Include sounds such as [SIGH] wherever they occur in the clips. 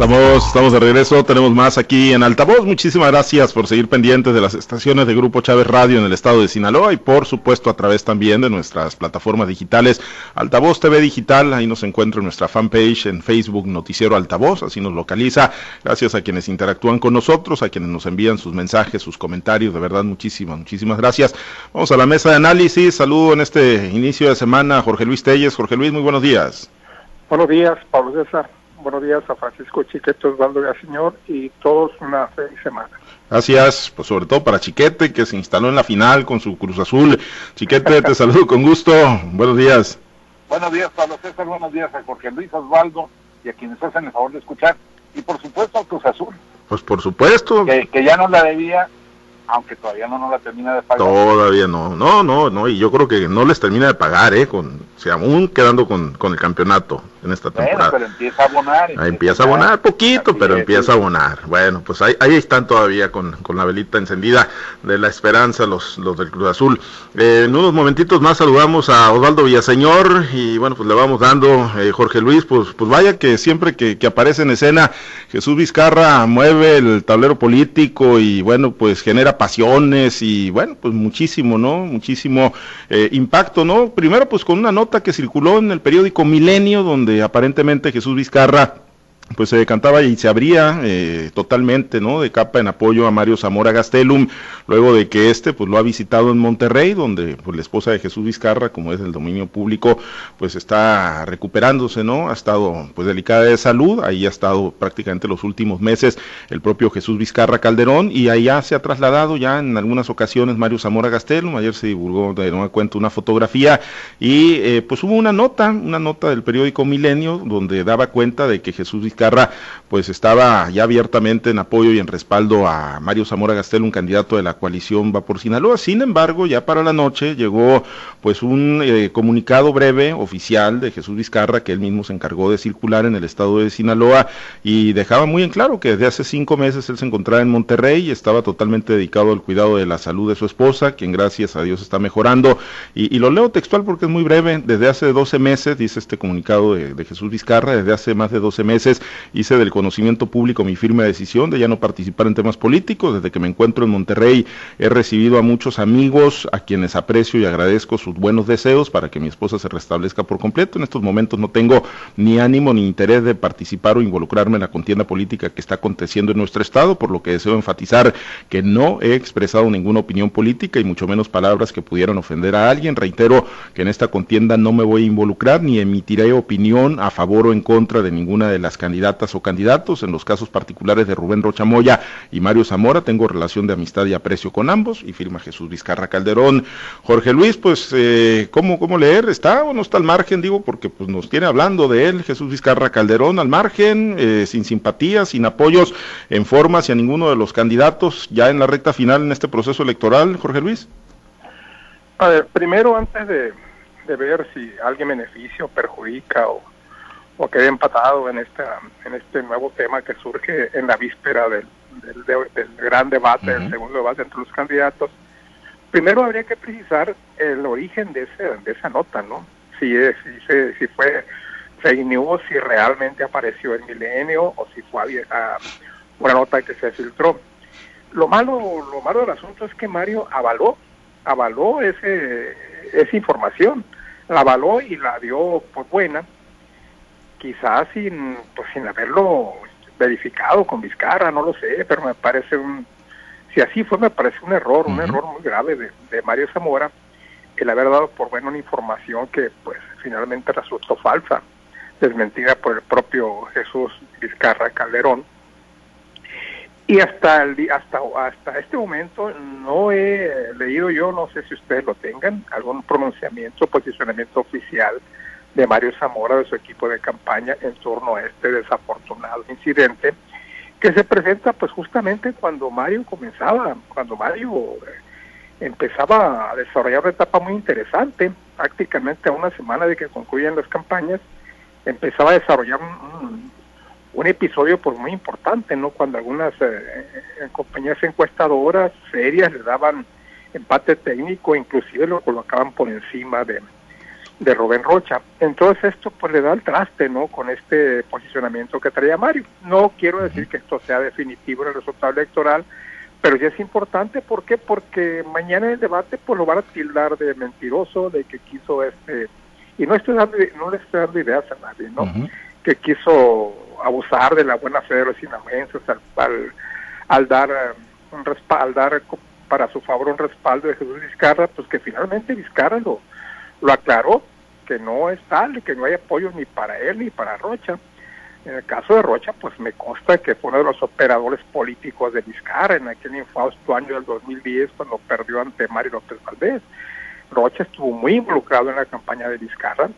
Estamos, estamos de regreso, tenemos más aquí en Altavoz. Muchísimas gracias por seguir pendientes de las estaciones de Grupo Chávez Radio en el estado de Sinaloa y por supuesto a través también de nuestras plataformas digitales. Altavoz TV Digital, ahí nos encuentra en nuestra fanpage en Facebook Noticiero Altavoz, así nos localiza. Gracias a quienes interactúan con nosotros, a quienes nos envían sus mensajes, sus comentarios, de verdad muchísimas, muchísimas gracias. Vamos a la mesa de análisis. Saludo en este inicio de semana Jorge Luis Telles. Jorge Luis, muy buenos días. Buenos días, Pablo César buenos días a Francisco Chiquete Osvaldo Señor y todos una feliz semana. Gracias, pues sobre todo para Chiquete, que se instaló en la final con su Cruz Azul. Chiquete, te [LAUGHS] saludo con gusto. Buenos días. Buenos días, Pablo César. Buenos días a Jorge Luis Osvaldo y a quienes hacen el favor de escuchar. Y por supuesto a Cruz Azul. Pues por supuesto. Que, que ya no la debía aunque todavía no nos la termina de pagar. Todavía no, no, no, no, y yo creo que no les termina de pagar, ¿eh? Con, o sea, aún quedando con, con el campeonato en esta temporada. pero empieza a abonar. Empieza, a abonar, poquito, pero empieza a abonar. Bueno, pues ahí, ahí están todavía con, con, la velita encendida de la esperanza los, los del Cruz Azul. Eh, en unos momentitos más saludamos a Osvaldo Villaseñor y bueno, pues le vamos dando, eh, Jorge Luis, pues, pues vaya que siempre que, que aparece en escena Jesús Vizcarra mueve el tablero político y bueno, pues genera pasiones y bueno, pues muchísimo, ¿no? Muchísimo eh, impacto, ¿no? Primero pues con una nota que circuló en el periódico Milenio donde aparentemente Jesús Vizcarra pues se decantaba y se abría eh, totalmente, ¿no? De capa en apoyo a Mario Zamora Gastelum, luego de que este, pues lo ha visitado en Monterrey, donde pues la esposa de Jesús Vizcarra, como es del dominio público, pues está recuperándose, ¿no? Ha estado, pues delicada de salud, ahí ha estado prácticamente los últimos meses el propio Jesús Vizcarra Calderón, y allá se ha trasladado ya en algunas ocasiones Mario Zamora Gastelum, ayer se divulgó de nueva cuenta una fotografía, y eh, pues hubo una nota, una nota del periódico Milenio, donde daba cuenta de que Jesús Vizcarra Vizcarra pues estaba ya abiertamente en apoyo y en respaldo a Mario Zamora Gastel, un candidato de la coalición Va por Sinaloa. Sin embargo, ya para la noche llegó pues un eh, comunicado breve oficial de Jesús Vizcarra que él mismo se encargó de circular en el estado de Sinaloa y dejaba muy en claro que desde hace cinco meses él se encontraba en Monterrey y estaba totalmente dedicado al cuidado de la salud de su esposa, quien gracias a Dios está mejorando. Y, lo leo textual porque es muy breve. Desde hace 12 meses, dice este comunicado de, de Jesús Vizcarra, desde hace más de 12 meses hice del conocimiento público mi firme decisión de ya no participar en temas políticos. Desde que me encuentro en Monterrey he recibido a muchos amigos a quienes aprecio y agradezco sus buenos deseos para que mi esposa se restablezca por completo. En estos momentos no tengo ni ánimo ni interés de participar o involucrarme en la contienda política que está aconteciendo en nuestro estado, por lo que deseo enfatizar que no he expresado ninguna opinión política y mucho menos palabras que pudieran ofender a alguien. Reitero que en esta contienda no me voy a involucrar ni emitiré opinión a favor o en contra de ninguna de las candidatas o candidatos. En los casos particulares de Rubén Rocha Moya y Mario Zamora tengo relación de amistad y aprecio con ambos y firma Jesús Vizcarra Calderón. Jorge Luis, pues, eh, ¿cómo, ¿cómo leer? ¿Está o no está al margen? Digo, porque pues nos tiene hablando de él, Jesús Vizcarra Calderón, al margen, eh, sin simpatía, sin apoyos en forma hacia ninguno de los candidatos, ya en la recta final en este proceso electoral, Jorge Luis. A ver, primero antes de, de ver si alguien beneficia o perjudica o o quede empatado en esta en este nuevo tema que surge en la víspera del, del, gran debate, el segundo debate entre los candidatos. Primero habría que precisar el origen de, ese, de esa nota, ¿no? Si, si, si fue fake news, si realmente apareció en Milenio o si fue una nota que se filtró. Lo malo, lo malo del asunto es que Mario avaló, avaló ese, esa información, la avaló y la dio por buena quizás sin, pues, sin haberlo verificado con Vizcarra, no lo sé, pero me parece un, si así fue, me parece un error, un error muy grave de, de, Mario Zamora, el haber dado por buena una información que pues finalmente resultó falsa, desmentida por el propio Jesús Vizcarra Calderón. Y hasta el, hasta hasta este momento no he leído yo, no sé si ustedes lo tengan, algún pronunciamiento, posicionamiento oficial de Mario Zamora, de su equipo de campaña, en torno a este desafortunado incidente, que se presenta pues justamente cuando Mario comenzaba, cuando Mario eh, empezaba a desarrollar una etapa muy interesante, prácticamente a una semana de que concluyan las campañas, empezaba a desarrollar un, episodio pues muy importante, ¿no? Cuando algunas eh, eh, compañías encuestadoras serias le daban empate técnico, inclusive lo colocaban por encima de, de Rubén Rocha. Entonces esto pues le da el traste, ¿no? Con este posicionamiento que traía Mario. No quiero decir que esto sea definitivo en el resultado electoral, pero sí es importante, ¿por qué? Porque mañana en el debate pues lo van a tildar de mentiroso, de que quiso este, y no estoy dando, no le estoy dando ideas a nadie, ¿no? Que quiso abusar de la buena fe de los sinaloenses al, al, dar un respaldo, dar para su favor un respaldo de Jesús Vizcarra, pues que finalmente Vizcarra lo, lo aclaró, que no es tal, que no hay apoyo ni para él ni para Rocha. En el caso de Rocha, pues me consta que fue uno de los operadores políticos de Vizcarra en aquel infausto año del 2010 cuando perdió ante Mario López Valdés. Rocha estuvo muy involucrado en la campaña de Vizcarra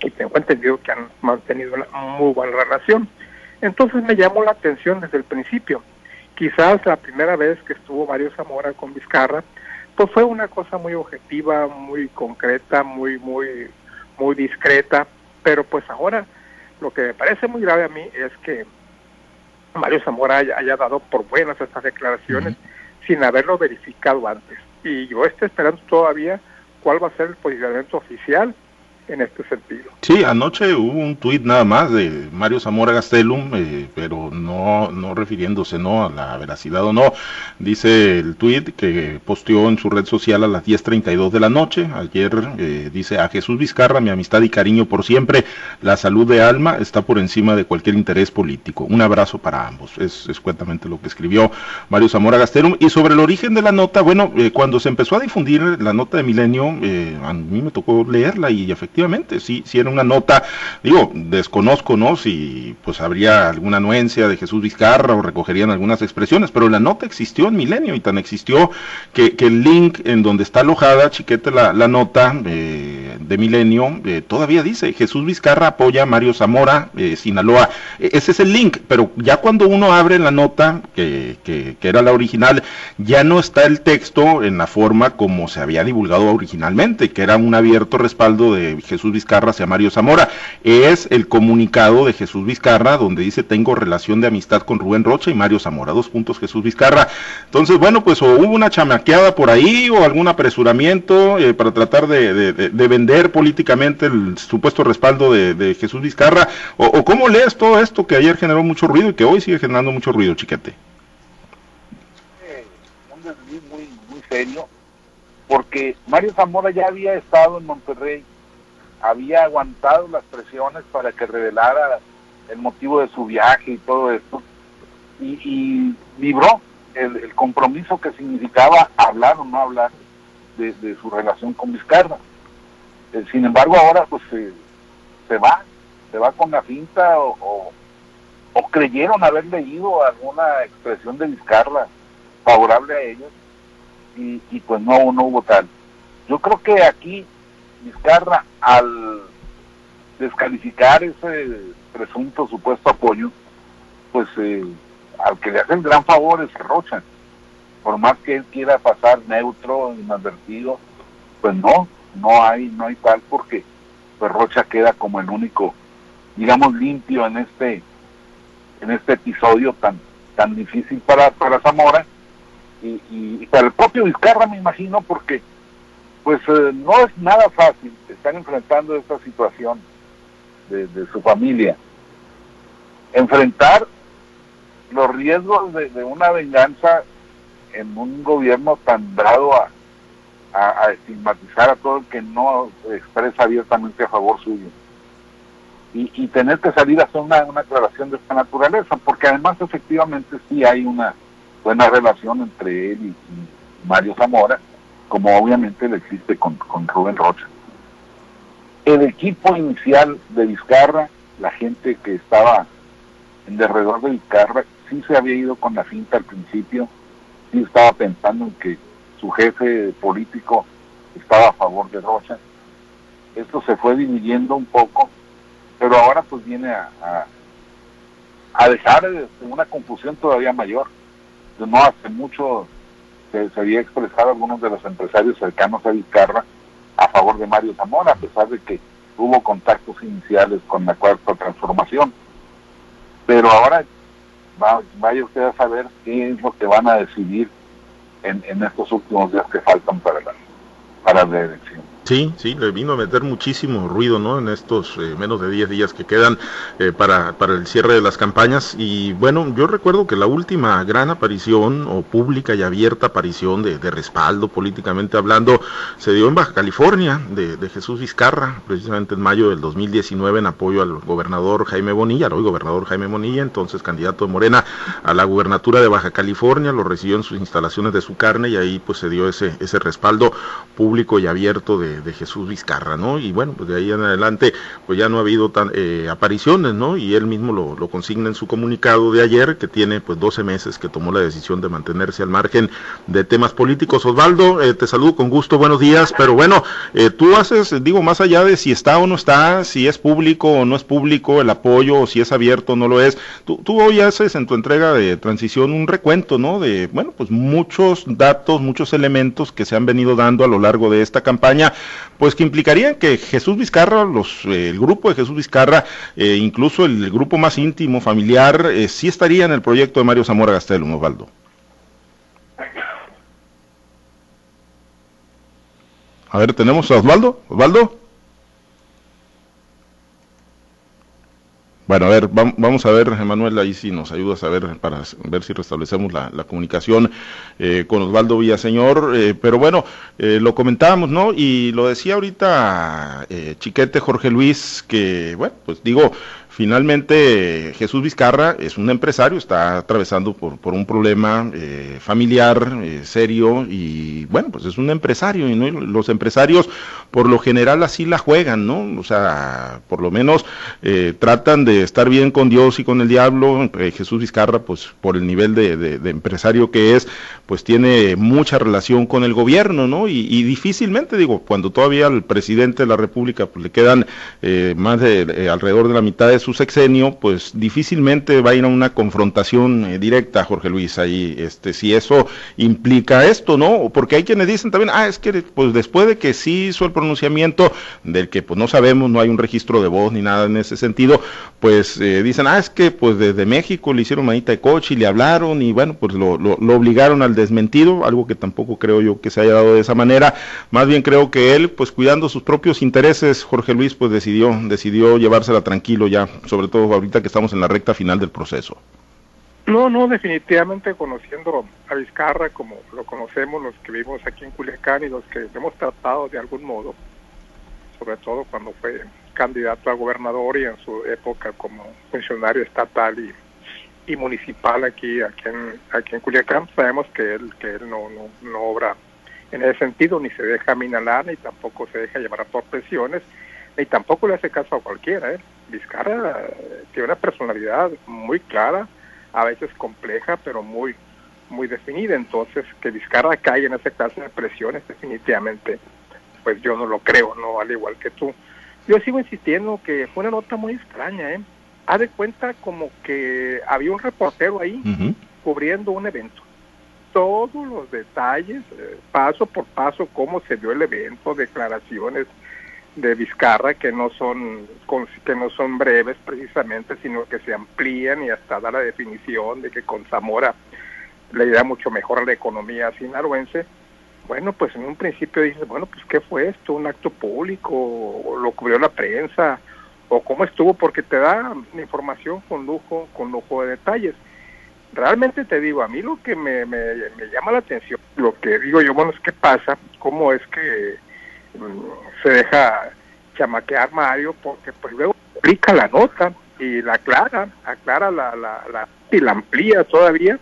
y tengo entendido que han mantenido una muy buena relación. Entonces me llamó la atención desde el principio. Quizás la primera vez que estuvo Mario Zamora con Vizcarra, pues fue una cosa muy objetiva, muy concreta, muy, muy, muy discreta, pero pues ahora lo que me parece muy grave a mí es que Mario Zamora haya, dado por buenas estas declaraciones sin haberlo verificado antes. Y yo estoy esperando todavía cuál va a ser el posicionamiento oficial en este sentido. Sí, anoche hubo un tuit nada más de Mario Zamora Gastelum, eh, pero no, no refiriéndose ¿no? a la veracidad o no. Dice el tuit que posteó en su red social a las 10.32 de la noche. Ayer eh, dice a Jesús Vizcarra, mi amistad y cariño por siempre. La salud de alma está por encima de cualquier interés político. Un abrazo para ambos. Es, es cuentamente lo que escribió Mario Zamora Gastelum. Y sobre el origen de la nota, bueno, eh, cuando se empezó a difundir la nota de Milenio, a mí me tocó leerla y efectivamente efectivamente, sí, sí era una nota, digo, desconozco, ¿no? Si pues habría alguna anuencia de Jesús Vizcarra o recogerían algunas expresiones, pero la nota existió en Milenio y tan existió que, el link en donde está alojada, chiquete, la, la nota eh, de Milenio, eh, todavía dice, Jesús Vizcarra apoya a Mario Zamora, eh, Sinaloa. E, ese es el link, pero ya cuando uno abre la nota, que, que, que era la original, ya no está el texto en la forma como se había divulgado originalmente, que era un abierto respaldo de Jesús Vizcarra hacia Mario Zamora. Es el comunicado de Jesús Vizcarra donde dice tengo relación de amistad con Rubén Rocha y Mario Zamora. Dos puntos Jesús Vizcarra. Entonces, bueno, pues o hubo una chamaqueada por ahí o algún apresuramiento eh, para tratar de, vender políticamente el supuesto respaldo de, Jesús Vizcarra. O, cómo lees todo esto que ayer generó mucho ruido y que hoy sigue generando mucho ruido, chiquete. Muy, muy serio porque Mario Zamora ya había estado en Monterrey había aguantado las presiones para que revelara el motivo de su viaje y todo esto, y, y vibró el, compromiso que significaba hablar o no hablar de, su relación con Vizcarra. Eh, sin embargo, ahora pues se va, se va con la finta o, o, creyeron haber leído alguna expresión de Vizcarra favorable a ellos y, y pues no, no hubo tal. Yo creo que aquí Vizcarra, al descalificar ese presunto supuesto apoyo, pues eh, al que le hacen gran favor es Rocha. Por más que él quiera pasar neutro, inadvertido, pues no, no hay, no hay tal porque pues Rocha queda como el único, digamos, limpio en este, en este episodio tan, tan difícil para, para Zamora y, y para el propio Vizcarra me imagino porque pues eh, no es nada fácil estar enfrentando esta situación de, su familia. Enfrentar los riesgos de, una venganza en un gobierno tan dado a, estigmatizar a todo el que no expresa abiertamente a favor suyo. Y, tener que salir a hacer una, una aclaración de esta naturaleza, porque además efectivamente sí hay una buena relación entre él y Mario Zamora, como obviamente le existe con, con Rubén Rocha. El equipo inicial de Vizcarra, la gente que estaba en derredor de Vizcarra, sí se había ido con la finta al principio, sí estaba pensando en que su jefe político estaba a favor de Rocha. Esto se fue dividiendo un poco, pero ahora pues viene a, a, a dejar una confusión todavía mayor. No hace mucho se, había expresado algunos de los empresarios cercanos a Vizcarra a favor de Mario Zamora, a pesar de que hubo contactos iniciales con la cuarta transformación. Pero ahora vaya usted a saber qué es lo que van a decidir en, en estos últimos días que faltan para la, para la elección. Sí, sí, le vino a meter muchísimo ruido, ¿no? En estos eh, menos de 10 días que quedan eh, para, para el cierre de las campañas. Y bueno, yo recuerdo que la última gran aparición, o pública y abierta aparición de, respaldo políticamente hablando, se dio en Baja California, de, Jesús Vizcarra, precisamente en mayo del 2019, en apoyo al gobernador Jaime Bonilla, hoy gobernador Jaime Bonilla, entonces candidato de Morena a la gubernatura de Baja California, lo recibió en sus instalaciones de su carne y ahí pues se dio ese, ese respaldo público y abierto de de, Jesús Vizcarra, ¿no? Y bueno, pues de ahí en adelante, pues ya no ha habido tan, eh, apariciones, ¿no? Y él mismo lo, consigna en su comunicado de ayer, que tiene pues 12 meses que tomó la decisión de mantenerse al margen de temas políticos. Osvaldo, eh, te saludo con gusto, buenos días, pero bueno, eh, tú haces, digo, más allá de si está o no está, si es público o no es público el apoyo, o si es abierto o no lo es, tú, tú hoy haces en tu entrega de transición un recuento, ¿no? De, bueno, pues muchos datos, muchos elementos que se han venido dando a lo largo de esta campaña pues que implicarían que Jesús Vizcarra, los, eh, el grupo de Jesús Vizcarra, eh, incluso el, grupo más íntimo, familiar, eh, sí estaría en el proyecto de Mario Zamora Gastelum, Osvaldo. A ver, tenemos a Osvaldo. Osvaldo. Bueno, a ver, vamos a ver, Emanuel, ahí si nos ayudas a ver para ver si restablecemos la, comunicación eh, con Osvaldo Villaseñor. Eh, pero bueno, eh, lo comentábamos, ¿no? Y lo decía ahorita Chiquete Jorge Luis, que, bueno, pues digo, Finalmente, Jesús Vizcarra es un empresario, está atravesando por, por un problema eh, familiar eh, serio y bueno, pues es un empresario y los empresarios por lo general así la juegan, ¿no? O sea, por lo menos eh, tratan de estar bien con Dios y con el diablo. Jesús Vizcarra, pues por el nivel de, de, empresario que es, pues tiene mucha relación con el gobierno, ¿no? Y, y difícilmente, digo, cuando todavía al presidente de la República pues, le quedan más de alrededor de la mitad de su sexenio, pues difícilmente va a ir a una confrontación eh, directa, Jorge Luis, ahí, este, si eso implica esto, ¿no? Porque hay quienes dicen también, ah, es que pues después de que sí hizo el pronunciamiento, del que pues no sabemos, no hay un registro de voz ni nada en ese sentido, pues eh, dicen, ah, es que pues desde México le hicieron manita de coche y le hablaron y bueno, pues lo, lo, lo obligaron al desmentido, algo que tampoco creo yo que se haya dado de esa manera, más bien creo que él, pues cuidando sus propios intereses, Jorge Luis, pues decidió, decidió llevársela tranquilo ya sobre todo ahorita que estamos en la recta final del proceso. No, no, definitivamente conociendo a Vizcarra como lo conocemos los que vivimos aquí en Culiacán y los que hemos tratado de algún modo, sobre todo cuando fue candidato a gobernador y en su época como funcionario estatal y, y municipal aquí aquí en, aquí en Culiacán, sabemos que él que él no, no, no obra en ese sentido, ni se deja minalar, ni tampoco se deja llevar por presiones, ni tampoco le hace caso a cualquiera. ¿eh? Vizcarra eh, tiene una personalidad muy clara, a veces compleja, pero muy muy definida. Entonces, que Vizcarra caiga en esa clase de presiones, definitivamente, pues yo no lo creo, no al igual que tú. Yo sigo insistiendo que fue una nota muy extraña, ¿eh? Haz de cuenta como que había un reportero ahí cubriendo un evento. Todos los detalles, eh, paso por paso, cómo se dio el evento, declaraciones, de Vizcarra que no son que no son breves precisamente sino que se amplían y hasta da la definición de que con Zamora le da mucho mejor a la economía sinaloense. Bueno pues en un principio dices bueno pues qué fue esto un acto público lo cubrió la prensa o cómo estuvo porque te da información con lujo con lujo de detalles. Realmente te digo a mí lo que me, me llama la atención lo que digo yo bueno es qué pasa cómo es que se deja chamaquear Mario porque pues luego explica la nota y la aclara, aclara la, la, la, y la amplía todavía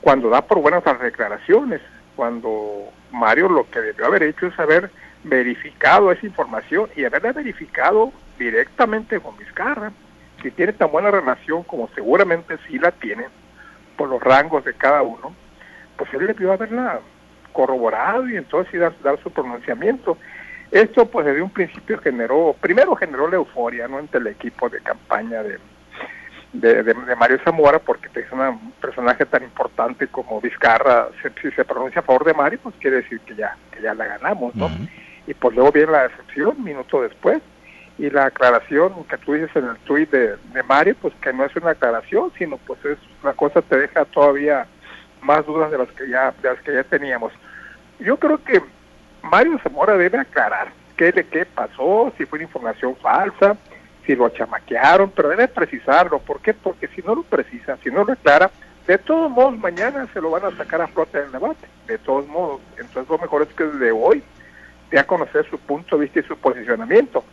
cuando da por buenas las declaraciones, cuando Mario lo que debió haber hecho es haber verificado esa información y haberla verificado directamente con Vizcarra, si tiene tan buena relación como seguramente sí la tiene por los rangos de cada uno, pues él debió haberla corroborado y entonces dar, dar su pronunciamiento. Esto pues desde un principio generó, primero generó la euforia ¿no? entre el equipo de campaña de, de, Mario Zamora, porque es un personaje tan importante como Vizcarra, si se pronuncia a favor de Mario, pues quiere decir que ya, que ya la ganamos, ¿no? Y pues luego viene la decepción, minuto después, y la aclaración que tú dices en el tuit de, de Mario, pues que no es una aclaración, sino pues es una cosa te deja todavía más dudas de las que ya, de las que ya teníamos. Yo creo que Mario Zamora debe aclarar qué, de qué pasó, si fue información falsa, si lo chamaquearon, pero debe precisarlo. ¿Por qué? Porque si no lo precisa, si no lo aclara, de todos modos mañana se lo van a sacar a flote en el debate. De todos modos. Entonces lo mejor es que desde hoy dé a conocer su punto de vista y su posicionamiento.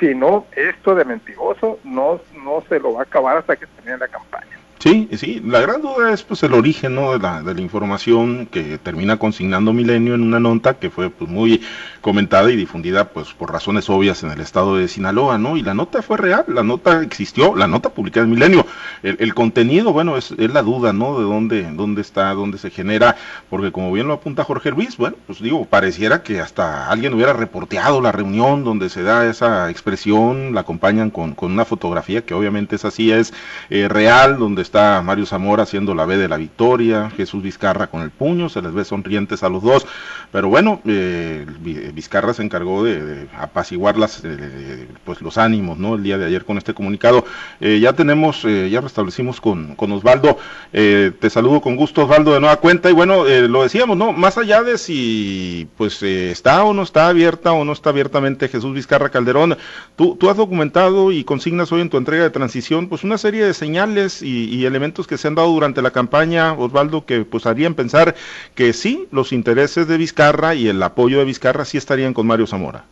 Si no, esto de mentiroso no, no se lo va a acabar hasta que termine la campaña. Sí, sí, la gran duda es pues el origen ¿no? de, la, de la información que termina consignando Milenio en una nota que fue pues muy comentada y difundida pues por razones obvias en el estado de Sinaloa, ¿no? Y la nota fue real, la nota existió, la nota publicada en Milenio. El, el contenido, bueno, es, es, la duda, ¿no? De dónde, dónde está, dónde se genera, porque como bien lo apunta Jorge Luis, bueno, pues digo, pareciera que hasta alguien hubiera reporteado la reunión donde se da esa expresión, la acompañan con, con una fotografía que obviamente es así, es eh, real, donde está Mario Zamora haciendo la B de la victoria, Jesús Vizcarra con el puño, se les ve sonrientes a los dos, pero bueno, eh, Vizcarra se encargó de, de apaciguar eh, pues los ánimos, ¿no? El día de ayer con este comunicado. Eh, ya tenemos, eh, ya restablecimos con, con Osvaldo. Te saludo con gusto, Osvaldo, de nueva cuenta. Y bueno, lo decíamos, ¿no? Más allá de si, pues, está o no está abierta o no está abiertamente Jesús Vizcarra Calderón, tú, tú has documentado y consignas hoy en tu entrega de transición, pues, una serie de señales y elementos que se han dado durante la campaña, Osvaldo, que pues harían pensar que sí, los intereses de Vizcarra y el apoyo de Vizcarra sí estarían con Mario Zamora?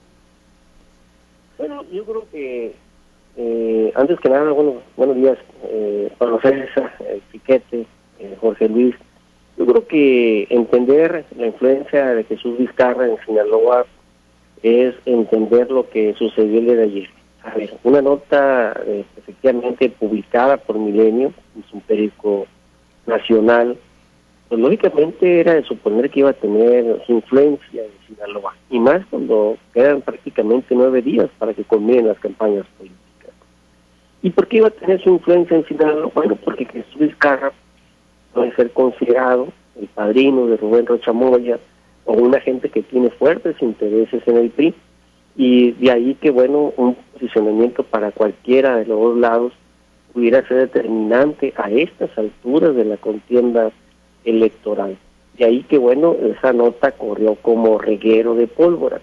Bueno, yo creo que eh, antes que nada, bueno, buenos días, eh, Pablo César, el Piquete, eh, Jorge Luis. Yo creo que entender la influencia de Jesús Vizcarra en Sinaloa es entender lo que sucedió el día de ayer. A ver, una nota eh, efectivamente publicada por Milenio, es un periódico nacional, pues lógicamente era de suponer que iba a tener su influencia en Sinaloa, y más cuando quedan prácticamente nueve días para que culminen las campañas políticas. ¿Y por qué iba a tener su influencia en Sinaloa? Bueno, porque Jesús Vizcarra puede ser considerado el padrino de Rubén Rocha Moya, o una gente que tiene fuertes intereses en el PRI, y de ahí que, bueno, un posicionamiento para cualquiera de los dos lados pudiera ser determinante a estas alturas de la contienda electoral. De ahí que, bueno, esa nota corrió como reguero de pólvora.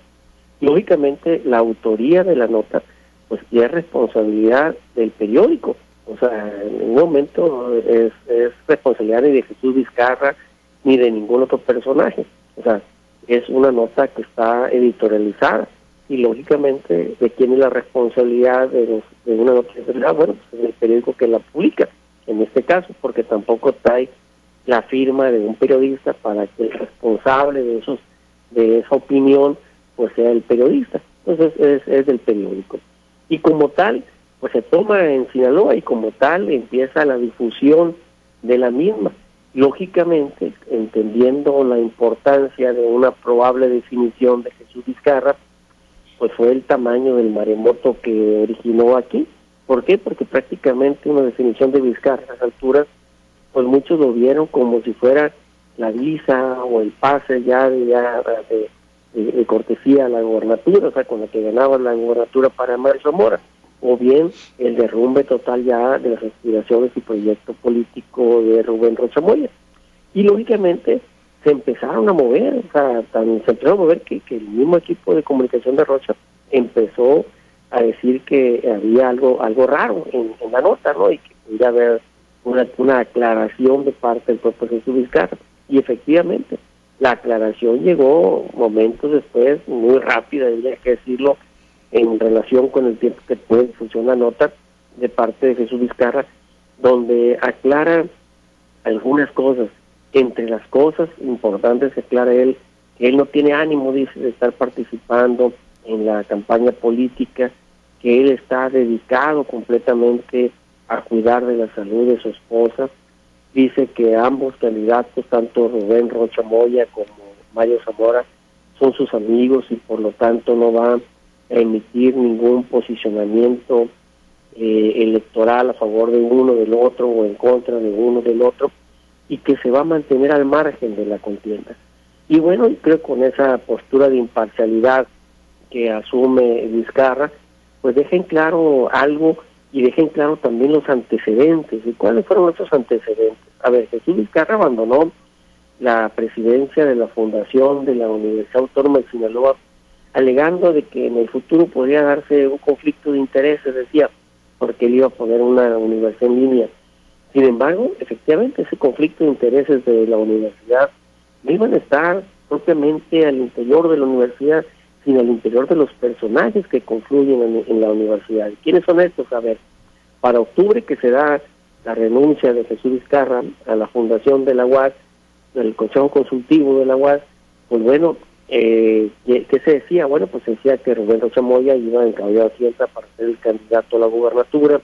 Lógicamente, la autoría de la nota, pues es responsabilidad del periódico. O sea, en un momento es, es responsabilidad ni de Jesús Vizcarra ni de ningún otro personaje. O sea, es una nota que está editorializada y lógicamente de quién es la responsabilidad de, de una nota editorial, bueno, pues es el periódico que la publica, en este caso, porque tampoco trae la firma de un periodista para que el responsable de esos de esa opinión pues sea el periodista. Entonces es, es del periódico. Y como tal pues se toma en Sinaloa y como tal empieza la difusión de la misma. Lógicamente entendiendo la importancia de una probable definición de Jesús Vizcarra pues fue el tamaño del maremoto que originó aquí ¿por qué? porque prácticamente una definición de Vizcarra a las alturas pues muchos lo vieron como si fuera la visa o el pase ya de, ya de, cortesía a la gobernatura, o sea, con la que ganaba la gobernatura para Mario Zamora, o bien el derrumbe total ya de las aspiraciones y proyecto político de Rubén Rocha Moya. Y lógicamente se empezaron a mover, o sea, se empezaron a mover que, el mismo equipo de comunicación de Rocha empezó a decir que había algo algo raro en, en la nota, ¿no? Y que pudiera haber una, una aclaración de parte del propio Jesús Vizcarra. Y efectivamente, la aclaración llegó momentos después, muy rápida, hay que decirlo, en relación con el tiempo que puede funcionar la nota de parte de Jesús Vizcarra, donde aclara algunas cosas. Entre las cosas importantes aclara él que él no tiene ánimo, dice, de estar participando en la campaña política, que él está dedicado completamente a cuidar de la salud de su esposa. Dice que ambos candidatos, tanto Rubén Rocha Moya como Mario Zamora, son sus amigos y por lo tanto no va a emitir ningún posicionamiento eh, electoral a favor de uno del otro o en contra de uno del otro y que se va a mantener al margen de la contienda. Y bueno, creo con esa postura de imparcialidad que asume Vizcarra, pues dejen claro algo y dejen claro también los antecedentes. ¿Y cuáles fueron esos antecedentes? A ver, Jesús Vizcarra abandonó la presidencia de la Fundación de la Universidad Autónoma de Sinaloa alegando de que en el futuro podría darse un conflicto de intereses, decía, porque él iba a poner una universidad en línea. Sin embargo, efectivamente, ese conflicto de intereses de la universidad no iban a estar propiamente al interior de la universidad, sino al interior de los personajes que confluyen en, la universidad. ¿Quiénes son estos? A ver, para octubre que se da la renuncia de Jesús Vizcarra a la fundación de la UAS, del Consejo Consultivo de la UAS, pues bueno, eh, ¿qué se decía? Bueno, pues se decía que Rubén Rocha Moya iba en de Hacienda para ser el candidato a la gubernatura,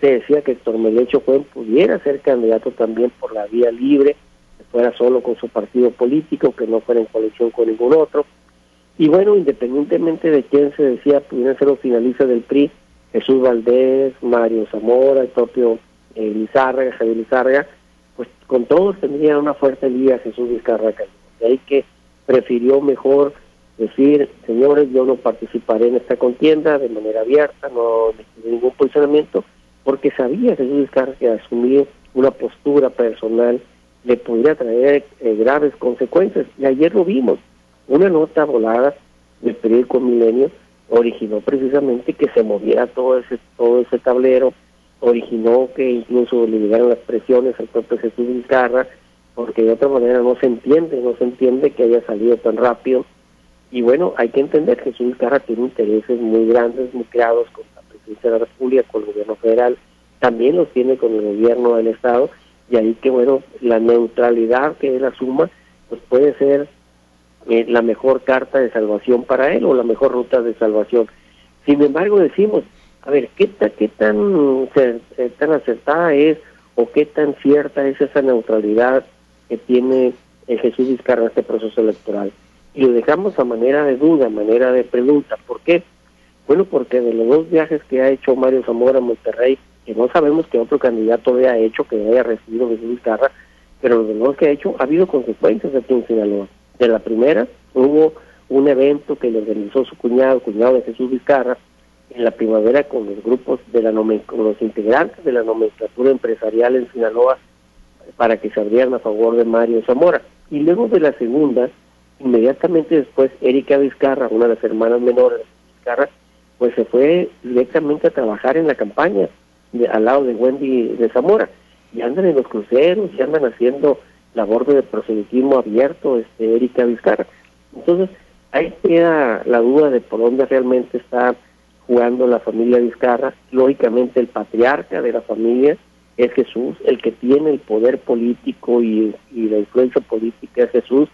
se decía que Héctor Melecho Juan pudiera ser candidato también por la vía libre, que fuera solo con su partido político, que no fuera en coalición con ningún otro. Y bueno, independientemente de quién se decía, pudieran ser los finalistas del PRI, Jesús Valdés, Mario Zamora, el propio eh, Lizárraga, Javier Lizárraga, pues con todos tendría una fuerte liga Jesús Vizcarra De ahí que prefirió mejor decir, señores, yo no participaré en esta contienda de manera abierta, no de ningún posicionamiento, porque sabía Jesús Vizcarra que asumir una postura personal le podría traer eh, graves consecuencias. Y ayer lo vimos, una nota volada del periódico Milenio originó precisamente que se moviera todo ese todo ese tablero, originó que incluso le llegaran las presiones al propio Jesús Vizcarra, porque de otra manera no se entiende, no se entiende que haya salido tan rápido. Y bueno, hay que entender que Jesús Vizcarra tiene intereses muy grandes, muy creados con presidencia de la República, con el gobierno federal, también los tiene con el gobierno del Estado, y ahí que bueno, la neutralidad que él asuma, pues puede ser eh, la mejor carta de salvación para él o la mejor ruta de salvación. Sin embargo, decimos, a ver, ¿qué, qué tan, eh, tan acertada es o qué tan cierta es esa neutralidad que tiene Jesús Vizcarra en este proceso electoral? Y lo dejamos a manera de duda, a manera de pregunta. ¿Por qué? Bueno, porque de los dos viajes que ha hecho Mario Zamora a Monterrey, que no sabemos que otro candidato haya hecho, que haya recibido Jesús Vizcarra, pero de los dos que ha hecho ha habido consecuencias aquí en Sinaloa. De la primera, hubo un evento que le organizó su cuñado, cuñado de Jesús Vizcarra, en la primavera con los grupos de la con los integrantes de la nomenclatura empresarial en Sinaloa para que se abrieran a favor de Mario Zamora. Y luego de la segunda, inmediatamente después, Erika Vizcarra, una de las hermanas menores de Vizcarra, pues se fue directamente a trabajar en la campaña al lado de Wendy de Zamora. Y andan en los cruceros, y andan haciendo labor de proselitismo abierto, este, Erika Vizcarra. Entonces, ahí queda la duda de por dónde realmente está jugando la familia Vizcarra. Lógicamente, el patriarca de la familia es Jesús, el que tiene el poder político y, la influencia política es Jesús.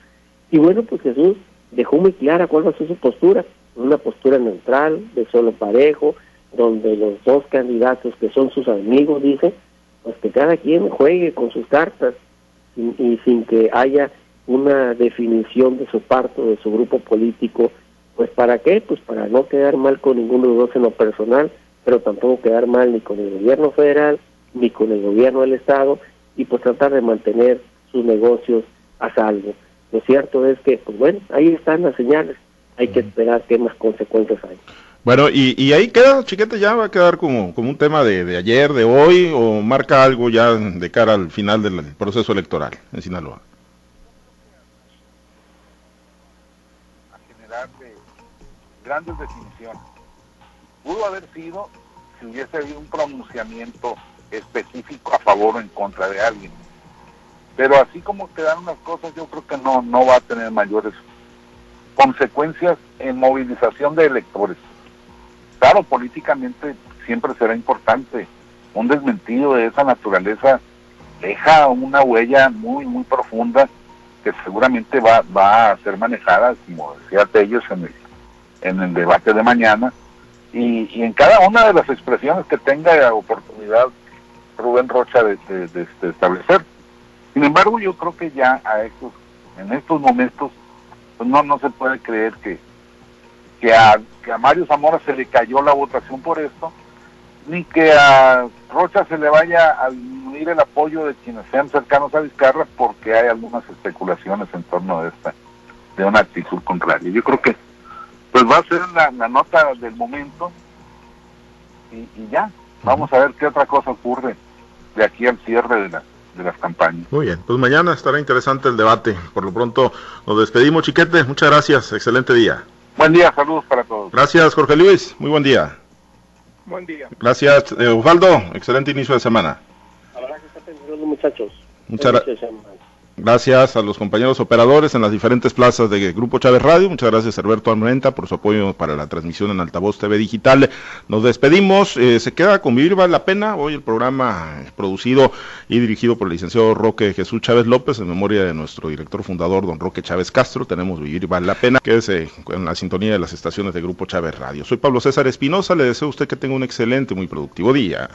Y bueno, pues Jesús dejó muy clara cuál va a ser su postura, una postura neutral, de solo parejo, donde los dos candidatos que son sus amigos, dice, pues que cada quien juegue con sus cartas y, sin que haya una definición de su parto, de su grupo político, pues ¿para qué? Pues para no quedar mal con ninguno de los dos en lo personal, pero tampoco quedar mal ni con el gobierno federal, ni con el gobierno del Estado, y pues tratar de mantener sus negocios a salvo. Lo cierto es que, pues bueno, ahí están las señales, hay que esperar qué más consecuencias hay. Bueno, y, y, ahí queda, chiquete, ya va a quedar como, como un tema de, de, ayer, de hoy, o marca algo ya de cara al final del proceso electoral en Sinaloa. A generar grandes definiciones. Pudo haber sido si hubiese habido un pronunciamiento específico a favor o en contra de alguien. Pero así como quedaron las cosas, yo creo que no, no va a tener mayores consecuencias en movilización de electores claro, políticamente siempre será importante. Un desmentido de esa naturaleza deja una huella muy, muy profunda que seguramente va, va a ser manejada, como decía Tellos en el, en el debate de mañana, y, en cada una de las expresiones que tenga oportunidad Rubén Rocha de, establecer. Sin embargo, yo creo que ya a estos, en estos momentos, pues no, no se puede creer que, que a, que a Mario Zamora se le cayó la votación por esto, ni que a Rocha se le vaya a disminuir el apoyo de quienes sean cercanos a Vizcarra porque hay algunas especulaciones en torno de esta, de una actitud contraria. Yo creo que pues va a ser la, nota del momento y, ya, vamos a ver qué otra cosa ocurre de aquí al cierre de, de las campañas. Muy bien, pues mañana estará interesante el debate. Por lo pronto nos despedimos, Chiquete. Muchas gracias, excelente día. Buen día, saludos para todos. Gracias, Jorge Luis. Muy buen día. Buen día. Gracias, eh. Excelente inicio de semana. muchachos. Muchas gracias. Gracias a los compañeros operadores en las diferentes plazas de Grupo Chávez Radio. Muchas gracias, Alberto Almorenta, por su apoyo para la transmisión en Altavoz TV Digital. Nos despedimos. Eh, se queda con Vivir Vale la Pena. Hoy el programa producido y dirigido por el licenciado Roque Jesús Chávez López, en memoria de nuestro director fundador, don Roque Chávez Castro. Tenemos Vivir Vale la Pena. Quédese en la sintonía de las estaciones de Grupo Chávez Radio. Soy Pablo César Espinosa. Le deseo a usted que tenga un excelente, muy productivo día.